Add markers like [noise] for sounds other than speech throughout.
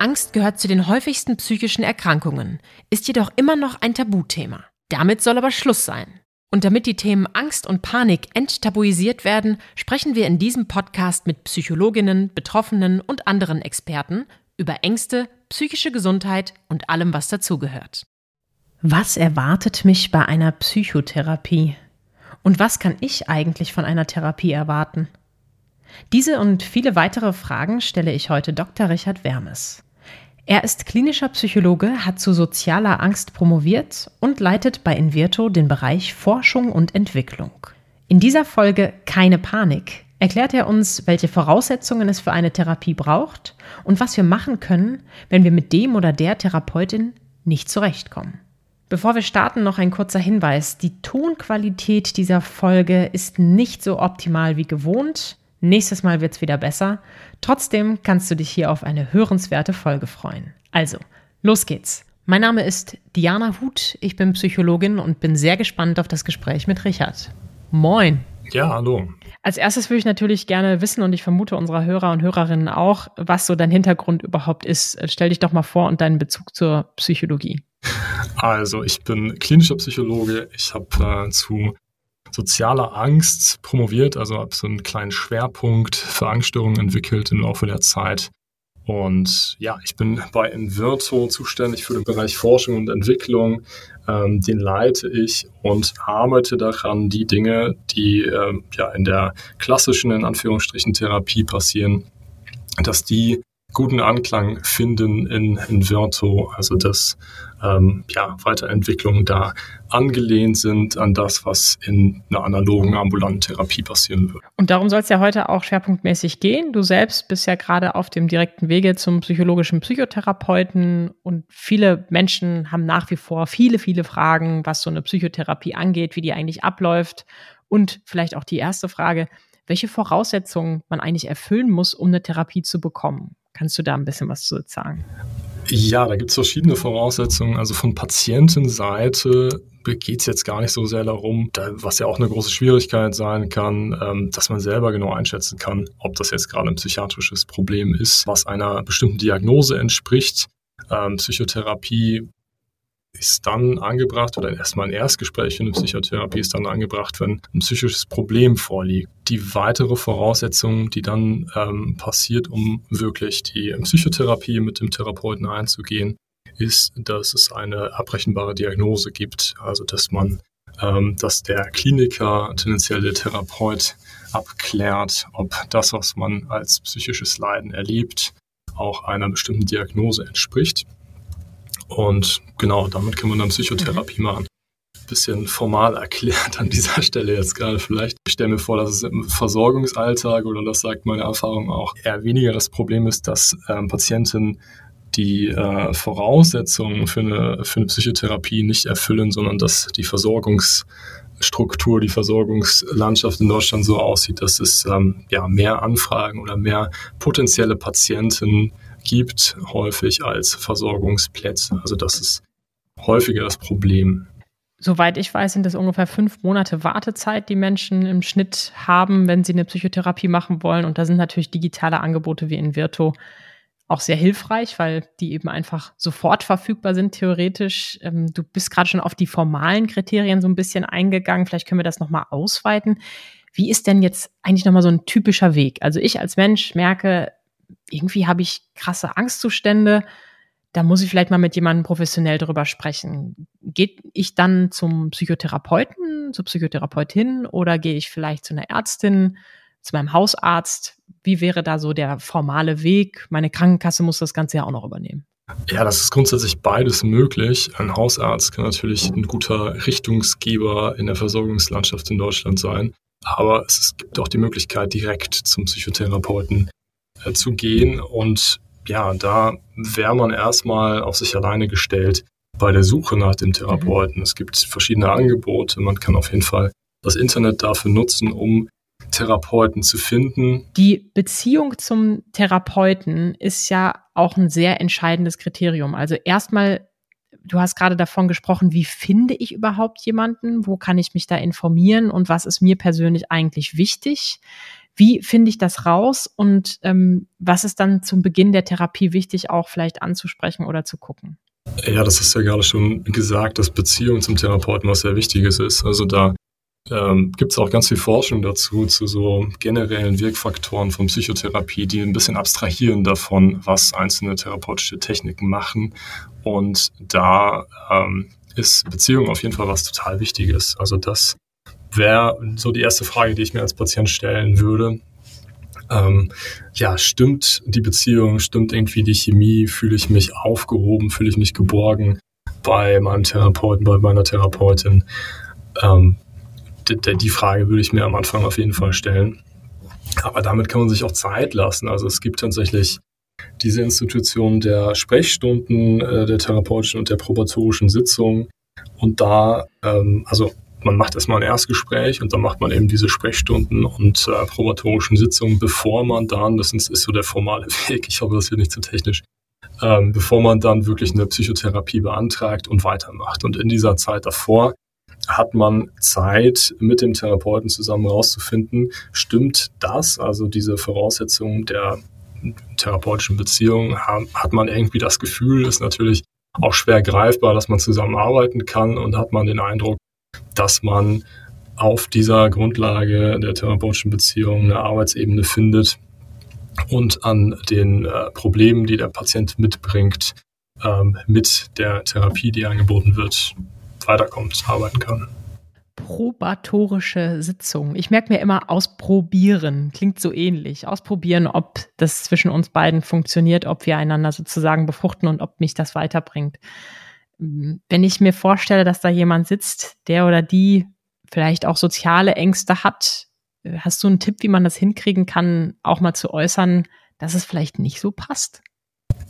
Angst gehört zu den häufigsten psychischen Erkrankungen, ist jedoch immer noch ein Tabuthema. Damit soll aber Schluss sein. Und damit die Themen Angst und Panik enttabuisiert werden, sprechen wir in diesem Podcast mit Psychologinnen, Betroffenen und anderen Experten über Ängste, psychische Gesundheit und allem, was dazugehört. Was erwartet mich bei einer Psychotherapie? Und was kann ich eigentlich von einer Therapie erwarten? Diese und viele weitere Fragen stelle ich heute Dr. Richard Wermes. Er ist klinischer Psychologe, hat zu sozialer Angst promoviert und leitet bei Invirto den Bereich Forschung und Entwicklung. In dieser Folge Keine Panik erklärt er uns, welche Voraussetzungen es für eine Therapie braucht und was wir machen können, wenn wir mit dem oder der Therapeutin nicht zurechtkommen. Bevor wir starten, noch ein kurzer Hinweis. Die Tonqualität dieser Folge ist nicht so optimal wie gewohnt. Nächstes Mal wird es wieder besser. Trotzdem kannst du dich hier auf eine hörenswerte Folge freuen. Also, los geht's. Mein Name ist Diana Huth, ich bin Psychologin und bin sehr gespannt auf das Gespräch mit Richard. Moin. Ja, hallo. Als erstes würde ich natürlich gerne wissen, und ich vermute unserer Hörer und Hörerinnen auch, was so dein Hintergrund überhaupt ist. Stell dich doch mal vor und deinen Bezug zur Psychologie. Also, ich bin klinischer Psychologe. Ich habe äh, zu sozialer Angst promoviert, also habe so einen kleinen Schwerpunkt für Angststörungen entwickelt im Laufe der Zeit. Und ja, ich bin bei Invirto zuständig für den Bereich Forschung und Entwicklung. Ähm, den leite ich und arbeite daran, die Dinge, die ähm, ja in der klassischen, in Anführungsstrichen, Therapie passieren, dass die guten Anklang finden in, in Virto, also dass ähm, ja, Weiterentwicklungen da angelehnt sind an das, was in einer analogen ambulanten Therapie passieren würde. Und darum soll es ja heute auch schwerpunktmäßig gehen. Du selbst bist ja gerade auf dem direkten Wege zum psychologischen Psychotherapeuten und viele Menschen haben nach wie vor viele, viele Fragen, was so eine Psychotherapie angeht, wie die eigentlich abläuft und vielleicht auch die erste Frage, welche Voraussetzungen man eigentlich erfüllen muss, um eine Therapie zu bekommen. Kannst du da ein bisschen was zu sagen? Ja, da gibt es verschiedene Voraussetzungen. Also von Patientenseite geht es jetzt gar nicht so sehr darum, da, was ja auch eine große Schwierigkeit sein kann, ähm, dass man selber genau einschätzen kann, ob das jetzt gerade ein psychiatrisches Problem ist, was einer bestimmten Diagnose entspricht. Ähm, Psychotherapie ist dann angebracht oder erstmal ein Erstgespräch für eine Psychotherapie ist dann angebracht, wenn ein psychisches Problem vorliegt. Die weitere Voraussetzung, die dann ähm, passiert, um wirklich die Psychotherapie mit dem Therapeuten einzugehen, ist, dass es eine abbrechenbare Diagnose gibt, also dass man, ähm, dass der Kliniker, tendenziell der Therapeut, abklärt, ob das, was man als psychisches Leiden erlebt, auch einer bestimmten Diagnose entspricht. Und genau, damit kann man dann Psychotherapie mhm. machen. Bisschen formal erklärt an dieser Stelle jetzt gerade vielleicht. Ich stelle mir vor, dass es im Versorgungsalltag oder das sagt meine Erfahrung auch eher weniger das Problem ist, dass ähm, Patienten die äh, Voraussetzungen für eine, für eine Psychotherapie nicht erfüllen, sondern dass die Versorgungsstruktur, die Versorgungslandschaft in Deutschland so aussieht, dass es ähm, ja, mehr Anfragen oder mehr potenzielle Patienten gibt, häufig als Versorgungsplätze. Also das ist häufiger das Problem. Soweit ich weiß, sind das ungefähr fünf Monate Wartezeit, die Menschen im Schnitt haben, wenn sie eine Psychotherapie machen wollen. Und da sind natürlich digitale Angebote wie in Virto auch sehr hilfreich, weil die eben einfach sofort verfügbar sind, theoretisch. Ähm, du bist gerade schon auf die formalen Kriterien so ein bisschen eingegangen. Vielleicht können wir das nochmal ausweiten. Wie ist denn jetzt eigentlich nochmal so ein typischer Weg? Also ich als Mensch merke, irgendwie habe ich krasse Angstzustände. Da muss ich vielleicht mal mit jemandem professionell drüber sprechen. Geht ich dann zum Psychotherapeuten, zur Psychotherapeutin oder gehe ich vielleicht zu einer Ärztin, zu meinem Hausarzt? Wie wäre da so der formale Weg? Meine Krankenkasse muss das Ganze ja auch noch übernehmen. Ja, das ist grundsätzlich beides möglich. Ein Hausarzt kann natürlich ein guter Richtungsgeber in der Versorgungslandschaft in Deutschland sein. Aber es gibt auch die Möglichkeit, direkt zum Psychotherapeuten äh, zu gehen. Und ja, da wäre man erstmal auf sich alleine gestellt bei der Suche nach dem Therapeuten. Mhm. Es gibt verschiedene Angebote. Man kann auf jeden Fall das Internet dafür nutzen, um Therapeuten zu finden. Die Beziehung zum Therapeuten ist ja auch ein sehr entscheidendes Kriterium. Also erstmal, du hast gerade davon gesprochen, wie finde ich überhaupt jemanden? Wo kann ich mich da informieren? Und was ist mir persönlich eigentlich wichtig? Wie finde ich das raus? Und ähm, was ist dann zum Beginn der Therapie wichtig, auch vielleicht anzusprechen oder zu gucken? Ja, das ist ja gerade schon gesagt, dass Beziehung zum Therapeuten was sehr Wichtiges ist. Also da ähm, gibt es auch ganz viel Forschung dazu, zu so generellen Wirkfaktoren von Psychotherapie, die ein bisschen abstrahieren davon, was einzelne therapeutische Techniken machen. Und da ähm, ist Beziehung auf jeden Fall was total Wichtiges. Also das wäre so die erste Frage, die ich mir als Patient stellen würde. Ähm, ja, stimmt die Beziehung, stimmt irgendwie die Chemie, fühle ich mich aufgehoben, fühle ich mich geborgen bei meinem Therapeuten, bei meiner Therapeutin? Ähm, die Frage würde ich mir am Anfang auf jeden Fall stellen. Aber damit kann man sich auch Zeit lassen. Also es gibt tatsächlich diese Institution der Sprechstunden, äh, der therapeutischen und der probatorischen Sitzung. Und da, ähm, also man macht erstmal ein Erstgespräch und dann macht man eben diese Sprechstunden und äh, probatorischen Sitzungen, bevor man dann, das ist, so der formale [laughs] Weg, ich hoffe, das wird nicht zu technisch, ähm, bevor man dann wirklich eine Psychotherapie beantragt und weitermacht. Und in dieser Zeit davor hat man Zeit, mit dem Therapeuten zusammen herauszufinden, stimmt das, also diese Voraussetzungen der therapeutischen Beziehung, hat man irgendwie das Gefühl, ist natürlich auch schwer greifbar, dass man zusammenarbeiten kann und hat man den Eindruck, dass man auf dieser Grundlage der therapeutischen Beziehung eine Arbeitsebene findet und an den äh, Problemen, die der Patient mitbringt, ähm, mit der Therapie, die angeboten wird, weiterkommt, arbeiten kann. Probatorische Sitzung. Ich merke mir immer ausprobieren. Klingt so ähnlich. Ausprobieren, ob das zwischen uns beiden funktioniert, ob wir einander sozusagen befruchten und ob mich das weiterbringt. Wenn ich mir vorstelle, dass da jemand sitzt, der oder die vielleicht auch soziale Ängste hat, hast du einen Tipp, wie man das hinkriegen kann, auch mal zu äußern, dass es vielleicht nicht so passt?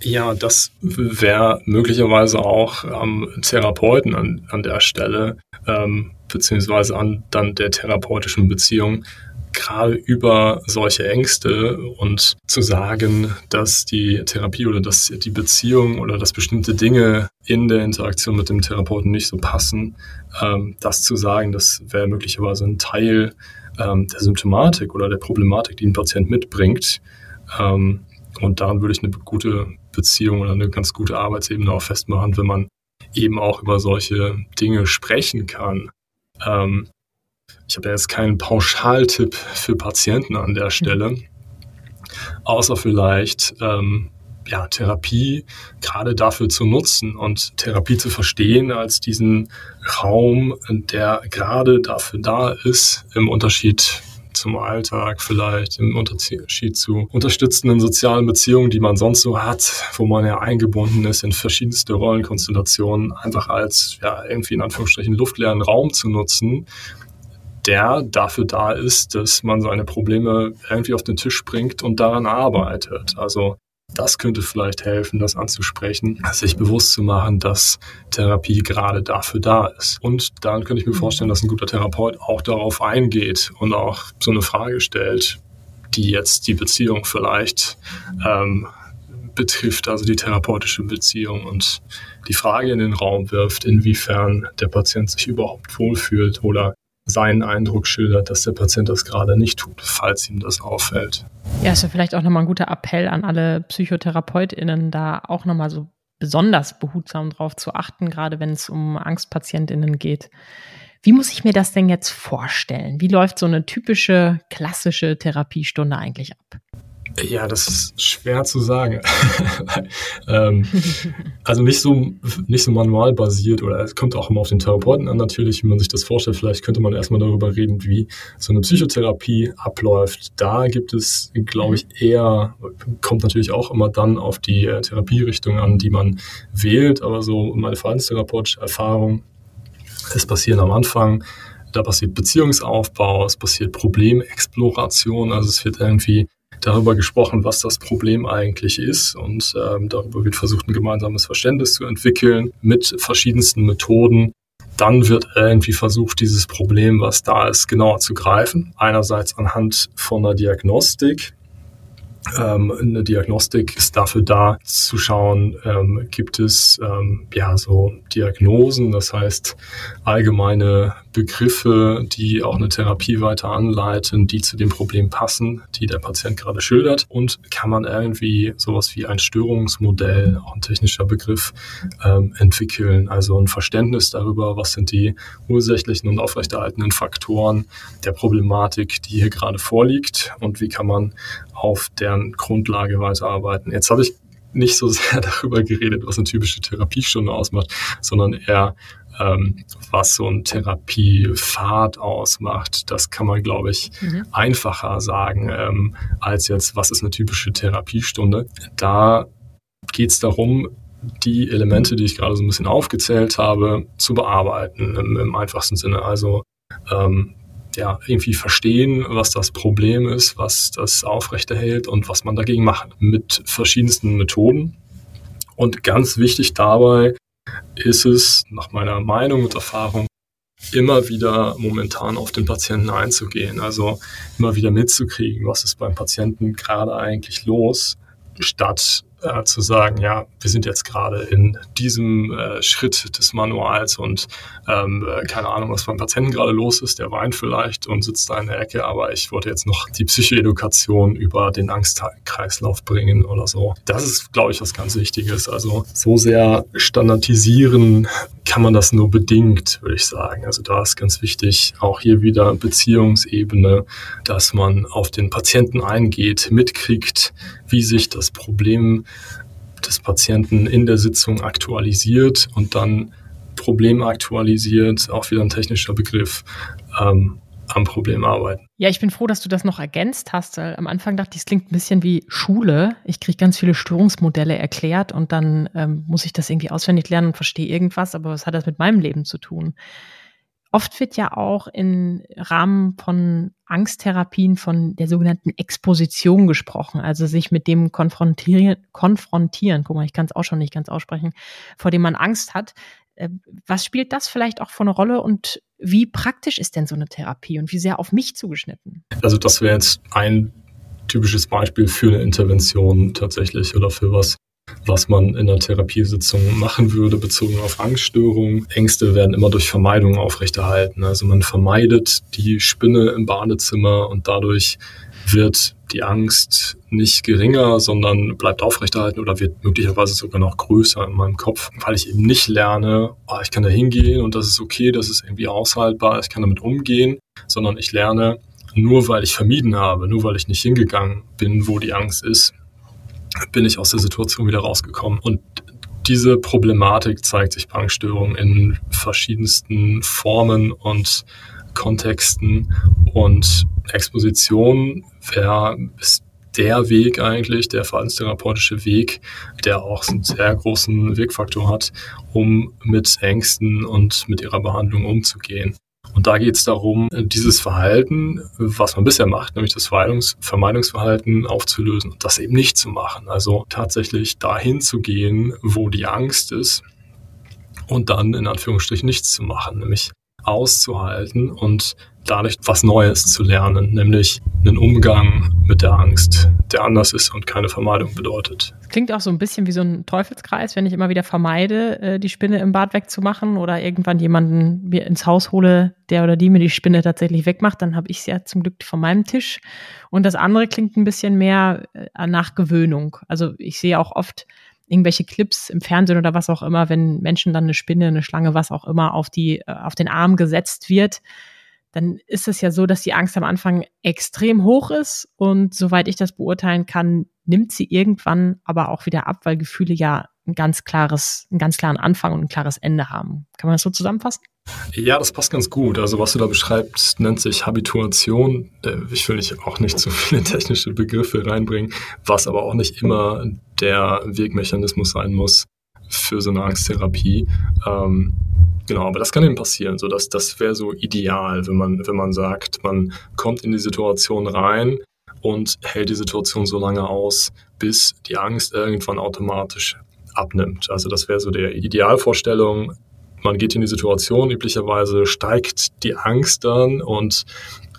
Ja, das wäre möglicherweise auch am Therapeuten an, an der Stelle, ähm, beziehungsweise an dann der therapeutischen Beziehung, gerade über solche Ängste und zu sagen, dass die Therapie oder dass die Beziehung oder dass bestimmte Dinge in der Interaktion mit dem Therapeuten nicht so passen, ähm, das zu sagen, das wäre möglicherweise ein Teil ähm, der Symptomatik oder der Problematik, die ein Patient mitbringt. Ähm, und daran würde ich eine gute Beziehung oder eine ganz gute Arbeitsebene auch festmachen, wenn man eben auch über solche Dinge sprechen kann. Ähm, ich habe ja jetzt keinen Pauschaltipp für Patienten an der Stelle, außer vielleicht ähm, ja, Therapie gerade dafür zu nutzen und Therapie zu verstehen als diesen Raum, der gerade dafür da ist, im Unterschied zum Alltag vielleicht, im Unterschied zu unterstützenden sozialen Beziehungen, die man sonst so hat, wo man ja eingebunden ist in verschiedenste Rollenkonstellationen, einfach als ja irgendwie in Anführungsstrichen luftleeren Raum zu nutzen, der dafür da ist, dass man seine Probleme irgendwie auf den Tisch bringt und daran arbeitet. Also das könnte vielleicht helfen, das anzusprechen, sich bewusst zu machen, dass Therapie gerade dafür da ist. Und dann könnte ich mir vorstellen, dass ein guter Therapeut auch darauf eingeht und auch so eine Frage stellt, die jetzt die Beziehung vielleicht ähm, betrifft, also die therapeutische Beziehung und die Frage in den Raum wirft, inwiefern der Patient sich überhaupt wohlfühlt oder seinen Eindruck schildert, dass der Patient das gerade nicht tut, falls ihm das auffällt. Ja, ist ja vielleicht auch nochmal ein guter Appell an alle PsychotherapeutInnen, da auch nochmal so besonders behutsam drauf zu achten, gerade wenn es um AngstpatientInnen geht. Wie muss ich mir das denn jetzt vorstellen? Wie läuft so eine typische klassische Therapiestunde eigentlich ab? Ja, das ist schwer zu sagen. [laughs] ähm, also nicht so, nicht so manualbasiert oder es kommt auch immer auf den Therapeuten an natürlich, wie man sich das vorstellt. Vielleicht könnte man erstmal darüber reden, wie so eine Psychotherapie abläuft. Da gibt es, glaube ich, eher, kommt natürlich auch immer dann auf die äh, Therapierichtung an, die man wählt. Aber so meine verhaltenstherapeutische Erfahrung, es passieren am Anfang da passiert Beziehungsaufbau, es passiert Problemexploration, also es wird irgendwie darüber gesprochen, was das Problem eigentlich ist und ähm, darüber wird versucht, ein gemeinsames Verständnis zu entwickeln mit verschiedensten Methoden. Dann wird irgendwie versucht, dieses Problem, was da ist, genauer zu greifen. Einerseits anhand von einer Diagnostik, ähm, eine Diagnostik ist dafür da, zu schauen, ähm, gibt es ähm, ja so Diagnosen, das heißt allgemeine Begriffe, die auch eine Therapie weiter anleiten, die zu dem Problem passen, die der Patient gerade schildert. Und kann man irgendwie sowas wie ein Störungsmodell, auch ein technischer Begriff, ähm, entwickeln. Also ein Verständnis darüber, was sind die ursächlichen und aufrechterhaltenden Faktoren der Problematik, die hier gerade vorliegt und wie kann man auf deren Grundlage weiterarbeiten. Jetzt habe ich nicht so sehr [laughs] darüber geredet, was eine typische Therapiestunde ausmacht, sondern eher, ähm, was so ein Therapiepfad ausmacht. Das kann man, glaube ich, mhm. einfacher sagen, ähm, als jetzt, was ist eine typische Therapiestunde. Da geht es darum, die Elemente, die ich gerade so ein bisschen aufgezählt habe, zu bearbeiten im, im einfachsten Sinne. Also ähm, ja, irgendwie verstehen, was das Problem ist, was das aufrechterhält und was man dagegen macht. Mit verschiedensten Methoden. Und ganz wichtig dabei ist es, nach meiner Meinung und Erfahrung, immer wieder momentan auf den Patienten einzugehen. Also immer wieder mitzukriegen, was ist beim Patienten gerade eigentlich los, statt äh, zu sagen, ja, wir sind jetzt gerade in diesem äh, Schritt des Manuals und ähm, äh, keine Ahnung, was beim Patienten gerade los ist, der weint vielleicht und sitzt da in der Ecke, aber ich wollte jetzt noch die Psychoedukation über den Angstkreislauf bringen oder so. Das ist, glaube ich, was ganz Wichtiges. Also so sehr standardisieren kann man das nur bedingt, würde ich sagen. Also da ist ganz wichtig, auch hier wieder Beziehungsebene, dass man auf den Patienten eingeht, mitkriegt, wie sich das Problem des Patienten in der Sitzung aktualisiert und dann Problem aktualisiert, auch wieder ein technischer Begriff, ähm, am Problem arbeiten. Ja, ich bin froh, dass du das noch ergänzt hast. Am Anfang dachte ich, es klingt ein bisschen wie Schule. Ich kriege ganz viele Störungsmodelle erklärt und dann ähm, muss ich das irgendwie auswendig lernen und verstehe irgendwas, aber was hat das mit meinem Leben zu tun? Oft wird ja auch im Rahmen von Angsttherapien von der sogenannten Exposition gesprochen, also sich mit dem konfrontieren, konfrontieren. Guck mal, ich kann es auch schon nicht ganz aussprechen, vor dem man Angst hat. Äh, was spielt das vielleicht auch für eine Rolle und wie praktisch ist denn so eine Therapie und wie sehr auf mich zugeschnitten? Also das wäre jetzt ein typisches Beispiel für eine Intervention tatsächlich oder für was, was man in einer Therapiesitzung machen würde, bezogen auf Angststörungen. Ängste werden immer durch Vermeidung aufrechterhalten. Also man vermeidet die Spinne im Badezimmer und dadurch wird die Angst nicht geringer, sondern bleibt aufrechterhalten oder wird möglicherweise sogar noch größer in meinem Kopf, weil ich eben nicht lerne, oh, ich kann da hingehen und das ist okay, das ist irgendwie aushaltbar, ich kann damit umgehen, sondern ich lerne, nur weil ich vermieden habe, nur weil ich nicht hingegangen bin, wo die Angst ist, bin ich aus der Situation wieder rausgekommen. Und diese Problematik zeigt sich bei in verschiedensten Formen und Kontexten und Exposition wäre der Weg eigentlich, der verhaltenstherapeutische Weg, der auch einen sehr großen Wirkfaktor hat, um mit Ängsten und mit ihrer Behandlung umzugehen. Und da geht es darum, dieses Verhalten, was man bisher macht, nämlich das Vermeidungsverhalten aufzulösen und das eben nicht zu machen. Also tatsächlich dahin zu gehen, wo die Angst ist und dann in Anführungsstrichen nichts zu machen, nämlich auszuhalten und dadurch was Neues zu lernen, nämlich einen Umgang mit der Angst, der anders ist und keine Vermeidung bedeutet. Klingt auch so ein bisschen wie so ein Teufelskreis, wenn ich immer wieder vermeide, äh, die Spinne im Bad wegzumachen oder irgendwann jemanden mir ins Haus hole, der oder die mir die Spinne tatsächlich wegmacht, dann habe ich sie ja zum Glück von meinem Tisch. Und das andere klingt ein bisschen mehr äh, nach Gewöhnung. Also ich sehe auch oft irgendwelche Clips im Fernsehen oder was auch immer, wenn Menschen dann eine Spinne, eine Schlange, was auch immer auf die, äh, auf den Arm gesetzt wird, dann ist es ja so, dass die Angst am Anfang extrem hoch ist und soweit ich das beurteilen kann, nimmt sie irgendwann aber auch wieder ab, weil Gefühle ja ein ganz klares, einen ganz klaren Anfang und ein klares Ende haben. Kann man das so zusammenfassen? Ja, das passt ganz gut. Also was du da beschreibst, nennt sich Habituation. Äh, ich will nicht, auch nicht zu [laughs] viele technische Begriffe reinbringen, was aber auch nicht immer der Wegmechanismus sein muss für so eine Angsttherapie. Ähm, genau, aber das kann eben passieren. So dass das wäre so ideal, wenn man wenn man sagt, man kommt in die Situation rein und hält die Situation so lange aus, bis die Angst irgendwann automatisch abnimmt. Also das wäre so der Idealvorstellung. Man geht in die Situation, üblicherweise steigt die Angst dann und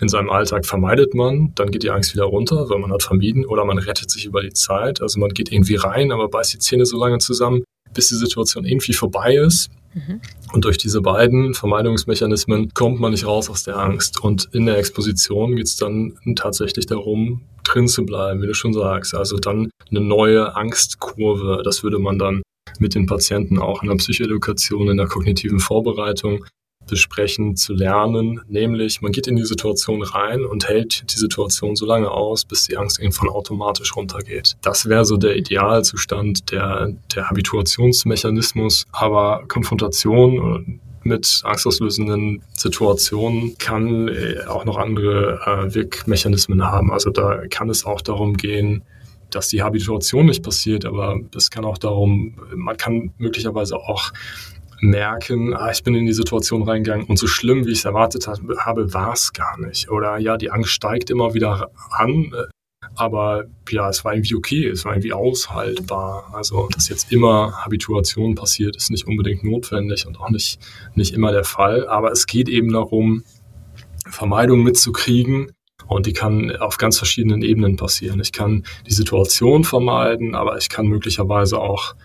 in seinem Alltag vermeidet man, dann geht die Angst wieder runter, weil man hat vermieden oder man rettet sich über die Zeit. Also man geht irgendwie rein, aber beißt die Zähne so lange zusammen, bis die Situation irgendwie vorbei ist. Mhm. Und durch diese beiden Vermeidungsmechanismen kommt man nicht raus aus der Angst. Und in der Exposition geht es dann tatsächlich darum, drin zu bleiben, wie du schon sagst. Also dann eine neue Angstkurve. Das würde man dann mit den Patienten auch in der Psychoedukation, in der kognitiven Vorbereitung besprechen, zu lernen. Nämlich, man geht in die Situation rein und hält die Situation so lange aus, bis die Angst irgendwann automatisch runtergeht. Das wäre so der Idealzustand, der, der Habituationsmechanismus. Aber Konfrontation mit angstauslösenden Situationen kann äh, auch noch andere äh, Wirkmechanismen haben. Also da kann es auch darum gehen, dass die Habituation nicht passiert, aber es kann auch darum, man kann möglicherweise auch merken, ah, ich bin in die Situation reingegangen und so schlimm, wie ich es erwartet habe, war es gar nicht. Oder ja, die Angst steigt immer wieder an, äh, aber ja, es war irgendwie okay, es war irgendwie aushaltbar. Also, dass jetzt immer Habituation passiert, ist nicht unbedingt notwendig und auch nicht, nicht immer der Fall. Aber es geht eben darum, Vermeidung mitzukriegen. Und die kann auf ganz verschiedenen Ebenen passieren. Ich kann die Situation vermeiden, aber ich kann möglicherweise auch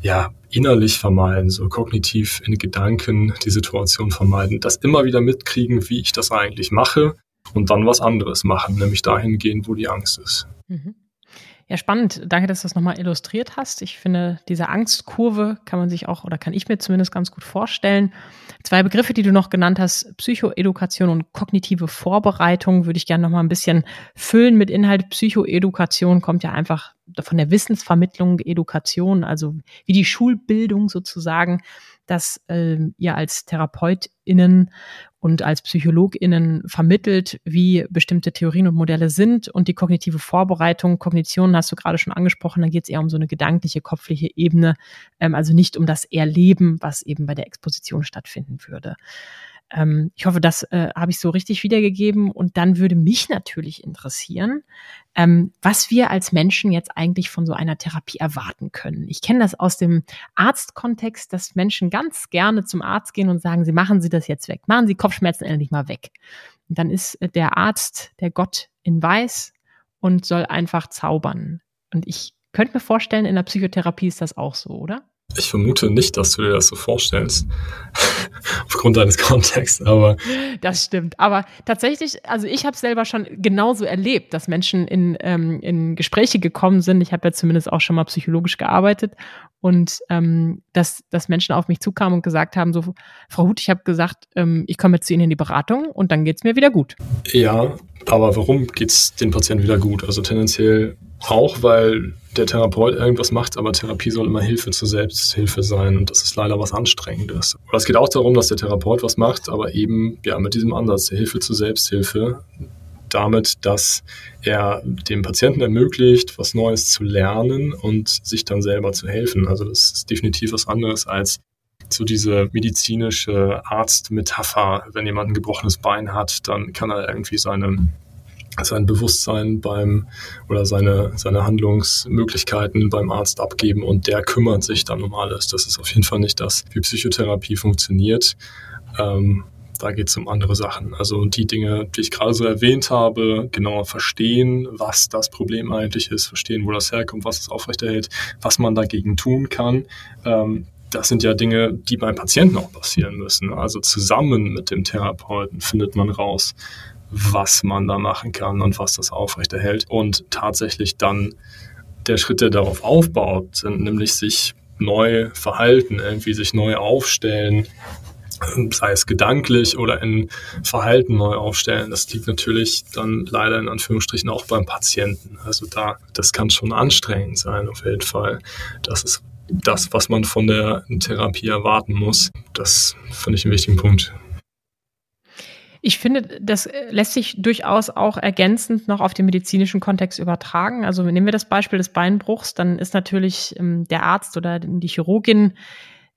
ja, innerlich vermeiden, so kognitiv in Gedanken die Situation vermeiden, das immer wieder mitkriegen, wie ich das eigentlich mache und dann was anderes machen, nämlich dahin gehen, wo die Angst ist. Mhm. Ja, spannend. Danke, dass du das nochmal illustriert hast. Ich finde, diese Angstkurve kann man sich auch oder kann ich mir zumindest ganz gut vorstellen. Zwei Begriffe, die du noch genannt hast, Psychoedukation und kognitive Vorbereitung, würde ich gerne nochmal ein bisschen füllen mit Inhalt. Psychoedukation kommt ja einfach von der Wissensvermittlung, Education, also wie die Schulbildung sozusagen dass äh, ihr als TherapeutInnen und als PsychologInnen vermittelt, wie bestimmte Theorien und Modelle sind und die kognitive Vorbereitung, Kognition hast du gerade schon angesprochen, da geht es eher um so eine gedankliche, kopfliche Ebene, ähm, also nicht um das Erleben, was eben bei der Exposition stattfinden würde. Ähm, ich hoffe, das äh, habe ich so richtig wiedergegeben. Und dann würde mich natürlich interessieren, ähm, was wir als Menschen jetzt eigentlich von so einer Therapie erwarten können. Ich kenne das aus dem Arztkontext, dass Menschen ganz gerne zum Arzt gehen und sagen, sie machen Sie das jetzt weg, machen Sie Kopfschmerzen endlich mal weg. Und dann ist äh, der Arzt der Gott in Weiß und soll einfach zaubern. Und ich könnte mir vorstellen, in der Psychotherapie ist das auch so, oder? Ich vermute nicht, dass du dir das so vorstellst, [laughs] aufgrund deines Kontexts, aber. Das stimmt. Aber tatsächlich, also ich habe selber schon genauso erlebt, dass Menschen in, ähm, in Gespräche gekommen sind. Ich habe ja zumindest auch schon mal psychologisch gearbeitet und ähm, dass, dass Menschen auf mich zukamen und gesagt haben: so, Frau Huth, ich habe gesagt, ähm, ich komme jetzt zu Ihnen in die Beratung und dann geht's mir wieder gut. Ja, aber warum geht's den Patienten wieder gut? Also tendenziell auch, weil der Therapeut irgendwas macht, aber Therapie soll immer Hilfe zur Selbsthilfe sein und das ist leider was Anstrengendes. Oder es geht auch darum, dass der Therapeut was macht, aber eben ja mit diesem Ansatz der Hilfe zur Selbsthilfe, damit, dass er dem Patienten ermöglicht, was Neues zu lernen und sich dann selber zu helfen. Also das ist definitiv was anderes als so diese medizinische Arztmetapher. Wenn jemand ein gebrochenes Bein hat, dann kann er irgendwie seine sein Bewusstsein beim oder seine, seine Handlungsmöglichkeiten beim Arzt abgeben und der kümmert sich dann um alles. Das ist auf jeden Fall nicht das, wie Psychotherapie funktioniert. Ähm, da geht es um andere Sachen. Also die Dinge, die ich gerade so erwähnt habe, genauer verstehen, was das Problem eigentlich ist, verstehen, wo das herkommt, was es aufrechterhält, was man dagegen tun kann. Ähm, das sind ja Dinge, die beim Patienten auch passieren müssen. Also zusammen mit dem Therapeuten findet man raus, was man da machen kann und was das aufrechterhält. Und tatsächlich dann der Schritt, der darauf aufbaut, sind nämlich sich neu verhalten, irgendwie sich neu aufstellen, sei es gedanklich oder in Verhalten neu aufstellen. Das liegt natürlich dann leider in Anführungsstrichen auch beim Patienten. Also da, das kann schon anstrengend sein, auf jeden Fall. Das ist das, was man von der Therapie erwarten muss. Das finde ich einen wichtigen Punkt. Ich finde, das äh, lässt sich durchaus auch ergänzend noch auf den medizinischen Kontext übertragen. Also nehmen wir das Beispiel des Beinbruchs, dann ist natürlich ähm, der Arzt oder die Chirurgin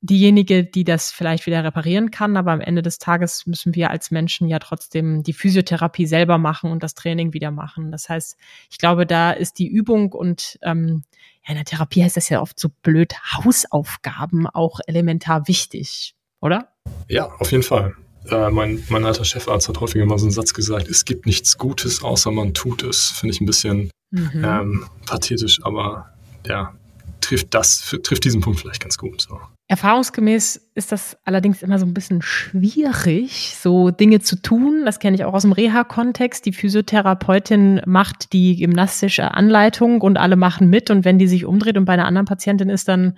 diejenige, die das vielleicht wieder reparieren kann, aber am Ende des Tages müssen wir als Menschen ja trotzdem die Physiotherapie selber machen und das Training wieder machen. Das heißt, ich glaube, da ist die Übung und ähm, ja, in der Therapie heißt das ja oft so blöd, Hausaufgaben auch elementar wichtig, oder? Ja, auf jeden Fall. Äh, mein, mein alter Chefarzt hat häufiger mal so einen Satz gesagt, es gibt nichts Gutes, außer man tut es. Finde ich ein bisschen mhm. ähm, pathetisch, aber ja, trifft das, trifft diesen Punkt vielleicht ganz gut. So. Erfahrungsgemäß ist das allerdings immer so ein bisschen schwierig, so Dinge zu tun. Das kenne ich auch aus dem Reha-Kontext. Die Physiotherapeutin macht die gymnastische Anleitung und alle machen mit. Und wenn die sich umdreht und bei einer anderen Patientin ist, dann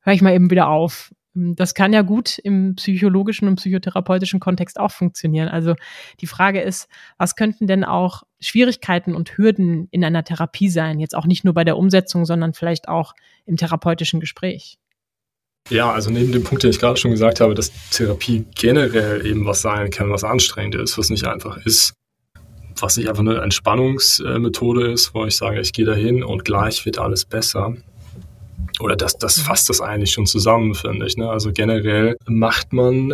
höre ich mal eben wieder auf. Das kann ja gut im psychologischen und psychotherapeutischen Kontext auch funktionieren. Also die Frage ist, was könnten denn auch Schwierigkeiten und Hürden in einer Therapie sein? Jetzt auch nicht nur bei der Umsetzung, sondern vielleicht auch im therapeutischen Gespräch. Ja, also neben dem Punkt, den ich gerade schon gesagt habe, dass Therapie generell eben was sein kann, was anstrengend ist, was nicht einfach ist, was nicht einfach eine Entspannungsmethode ist, wo ich sage, ich gehe dahin und gleich wird alles besser. Oder das, das fasst das eigentlich schon zusammen, finde ich. Ne? Also generell macht man,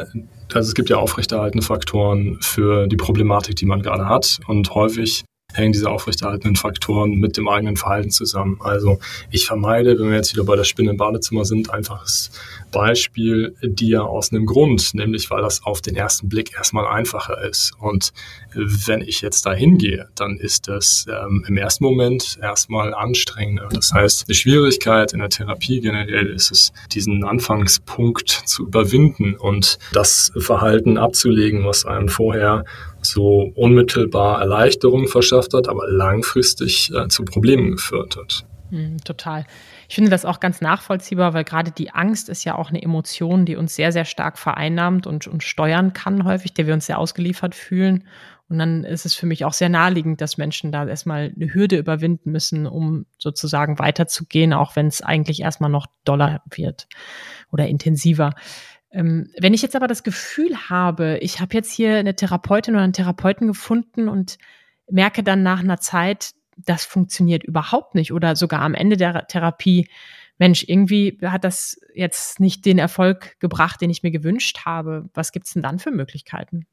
also es gibt ja aufrechterhaltende Faktoren für die Problematik, die man gerade hat. Und häufig hängen diese aufrechterhaltenden Faktoren mit dem eigenen Verhalten zusammen. Also ich vermeide, wenn wir jetzt wieder bei der Spinne im Badezimmer sind, einfaches Beispiel dir aus einem Grund, nämlich weil das auf den ersten Blick erstmal einfacher ist. Und wenn ich jetzt da hingehe, dann ist das ähm, im ersten Moment erstmal anstrengender. Das heißt, die Schwierigkeit in der Therapie generell ist es, diesen Anfangspunkt zu überwinden und das Verhalten abzulegen, was einem vorher so unmittelbar Erleichterung verschafft hat, aber langfristig äh, zu Problemen geführt hat. Mm, total. Ich finde das auch ganz nachvollziehbar, weil gerade die Angst ist ja auch eine Emotion, die uns sehr, sehr stark vereinnahmt und, und steuern kann häufig, der wir uns sehr ausgeliefert fühlen. Und dann ist es für mich auch sehr naheliegend, dass Menschen da erstmal eine Hürde überwinden müssen, um sozusagen weiterzugehen, auch wenn es eigentlich erstmal noch doller wird oder intensiver. Ähm, wenn ich jetzt aber das Gefühl habe, ich habe jetzt hier eine Therapeutin oder einen Therapeuten gefunden und merke dann nach einer Zeit, das funktioniert überhaupt nicht oder sogar am Ende der Therapie, Mensch, irgendwie hat das jetzt nicht den Erfolg gebracht, den ich mir gewünscht habe. Was gibt es denn dann für Möglichkeiten?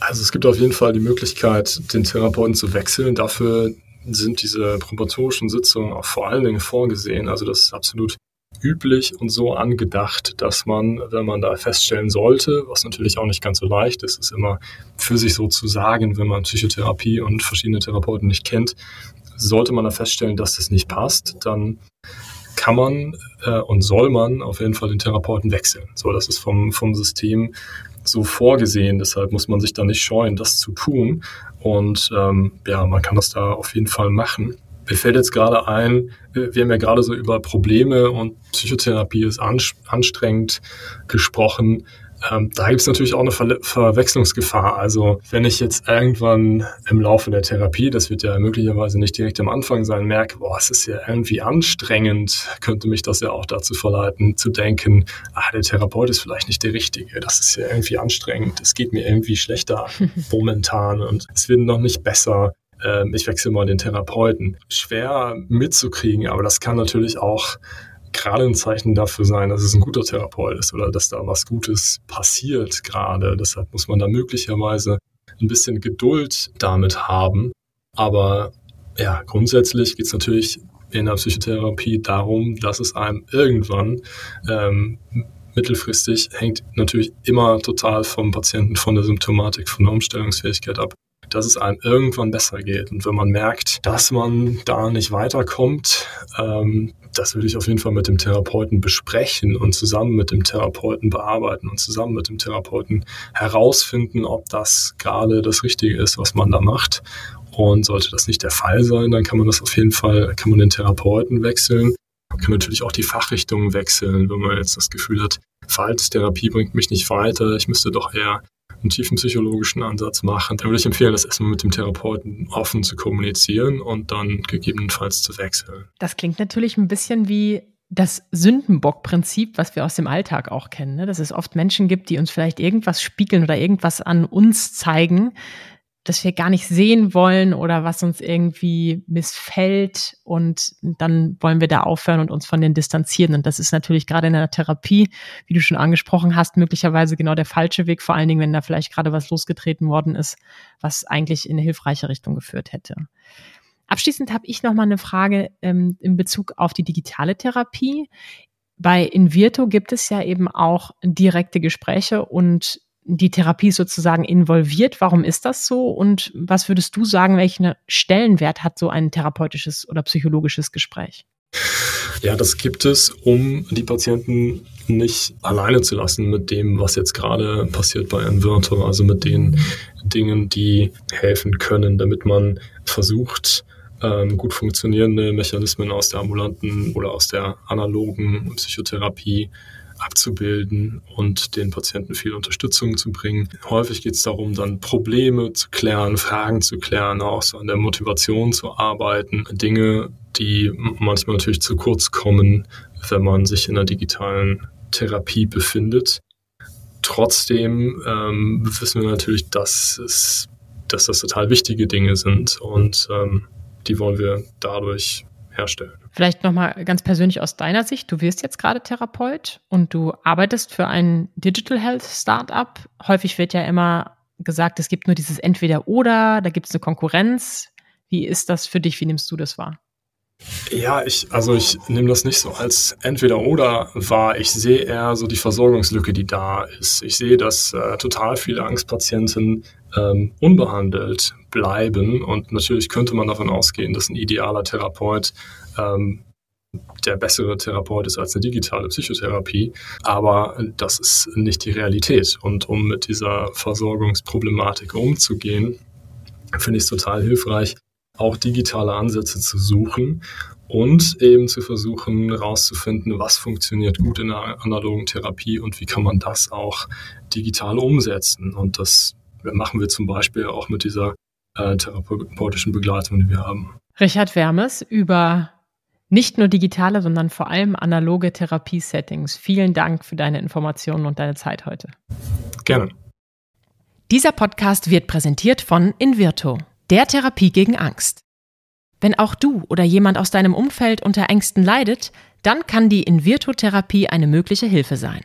Also es gibt auf jeden Fall die Möglichkeit, den Therapeuten zu wechseln. Dafür sind diese probatorischen Sitzungen auch vor allen Dingen vorgesehen. Also das ist absolut üblich und so angedacht, dass man, wenn man da feststellen sollte, was natürlich auch nicht ganz so leicht ist, ist immer für sich so zu sagen, wenn man Psychotherapie und verschiedene Therapeuten nicht kennt, sollte man da feststellen, dass das nicht passt, dann kann man äh, und soll man auf jeden Fall den Therapeuten wechseln. So, das ist vom, vom System so vorgesehen. Deshalb muss man sich da nicht scheuen, das zu tun. Und ähm, ja, man kann das da auf jeden Fall machen. Mir fällt jetzt gerade ein, wir haben ja gerade so über Probleme und Psychotherapie ist anstrengend gesprochen. Ähm, da gibt es natürlich auch eine Ver Verwechslungsgefahr. Also wenn ich jetzt irgendwann im Laufe der Therapie, das wird ja möglicherweise nicht direkt am Anfang sein, merke, boah, es ist ja irgendwie anstrengend, könnte mich das ja auch dazu verleiten, zu denken, ah, der Therapeut ist vielleicht nicht der Richtige. Das ist ja irgendwie anstrengend. Es geht mir irgendwie schlechter [laughs] momentan und es wird noch nicht besser ähm, ich wechsle mal den Therapeuten. Schwer mitzukriegen, aber das kann natürlich auch gerade ein Zeichen dafür sein, dass es ein guter Therapeut ist oder dass da was Gutes passiert gerade. Deshalb muss man da möglicherweise ein bisschen Geduld damit haben. Aber ja, grundsätzlich geht es natürlich in der Psychotherapie darum, dass es einem irgendwann ähm, mittelfristig hängt natürlich immer total vom Patienten, von der Symptomatik, von der Umstellungsfähigkeit ab, dass es einem irgendwann besser geht. Und wenn man merkt, dass man da nicht weiterkommt, ähm, das würde ich auf jeden Fall mit dem Therapeuten besprechen und zusammen mit dem Therapeuten bearbeiten und zusammen mit dem Therapeuten herausfinden, ob das gerade das Richtige ist, was man da macht. Und sollte das nicht der Fall sein, dann kann man das auf jeden Fall, kann man den Therapeuten wechseln. Man kann natürlich auch die Fachrichtungen wechseln, wenn man jetzt das Gefühl hat, Verhaltenstherapie bringt mich nicht weiter, ich müsste doch eher einen tiefen psychologischen Ansatz machen, dann würde ich empfehlen, das erstmal mit dem Therapeuten offen zu kommunizieren und dann gegebenenfalls zu wechseln. Das klingt natürlich ein bisschen wie das Sündenbock-Prinzip, was wir aus dem Alltag auch kennen, ne? dass es oft Menschen gibt, die uns vielleicht irgendwas spiegeln oder irgendwas an uns zeigen, das wir gar nicht sehen wollen oder was uns irgendwie missfällt und dann wollen wir da aufhören und uns von denen distanzieren. Und das ist natürlich gerade in der Therapie, wie du schon angesprochen hast, möglicherweise genau der falsche Weg, vor allen Dingen, wenn da vielleicht gerade was losgetreten worden ist, was eigentlich in eine hilfreiche Richtung geführt hätte. Abschließend habe ich noch mal eine Frage ähm, in Bezug auf die digitale Therapie. Bei Invirto gibt es ja eben auch direkte Gespräche und die Therapie sozusagen involviert. Warum ist das so? Und was würdest du sagen, welchen Stellenwert hat so ein therapeutisches oder psychologisches Gespräch? Ja, das gibt es, um die Patienten nicht alleine zu lassen mit dem, was jetzt gerade passiert bei Inverter, also mit den Dingen, die helfen können, damit man versucht, ähm, gut funktionierende Mechanismen aus der ambulanten oder aus der analogen Psychotherapie abzubilden und den Patienten viel Unterstützung zu bringen. Häufig geht es darum, dann Probleme zu klären, Fragen zu klären, auch so an der Motivation zu arbeiten, Dinge, die manchmal natürlich zu kurz kommen, wenn man sich in der digitalen Therapie befindet. Trotzdem ähm, wissen wir natürlich, dass, es, dass das total wichtige Dinge sind und ähm, die wollen wir dadurch herstellen. Vielleicht nochmal ganz persönlich aus deiner Sicht. Du wirst jetzt gerade Therapeut und du arbeitest für ein Digital Health Startup. Häufig wird ja immer gesagt, es gibt nur dieses Entweder-Oder, da gibt es eine Konkurrenz. Wie ist das für dich? Wie nimmst du das wahr? Ja, ich, also ich nehme das nicht so als entweder oder wahr. Ich sehe eher so die Versorgungslücke, die da ist. Ich sehe, dass äh, total viele Angstpatienten ähm, unbehandelt bleiben. Und natürlich könnte man davon ausgehen, dass ein idealer Therapeut ähm, der bessere Therapeut ist als eine digitale Psychotherapie. Aber das ist nicht die Realität. Und um mit dieser Versorgungsproblematik umzugehen, finde ich es total hilfreich, auch digitale Ansätze zu suchen und eben zu versuchen herauszufinden, was funktioniert gut in der analogen Therapie und wie kann man das auch digital umsetzen. Und das machen wir zum Beispiel auch mit dieser äh, therapeutischen Begleitung, die wir haben. Richard Wermes über nicht nur digitale, sondern vor allem analoge Therapiesettings. Vielen Dank für deine Informationen und deine Zeit heute. Gerne. Dieser Podcast wird präsentiert von Invirto, der Therapie gegen Angst. Wenn auch du oder jemand aus deinem Umfeld unter Ängsten leidet, dann kann die Invirto-Therapie eine mögliche Hilfe sein.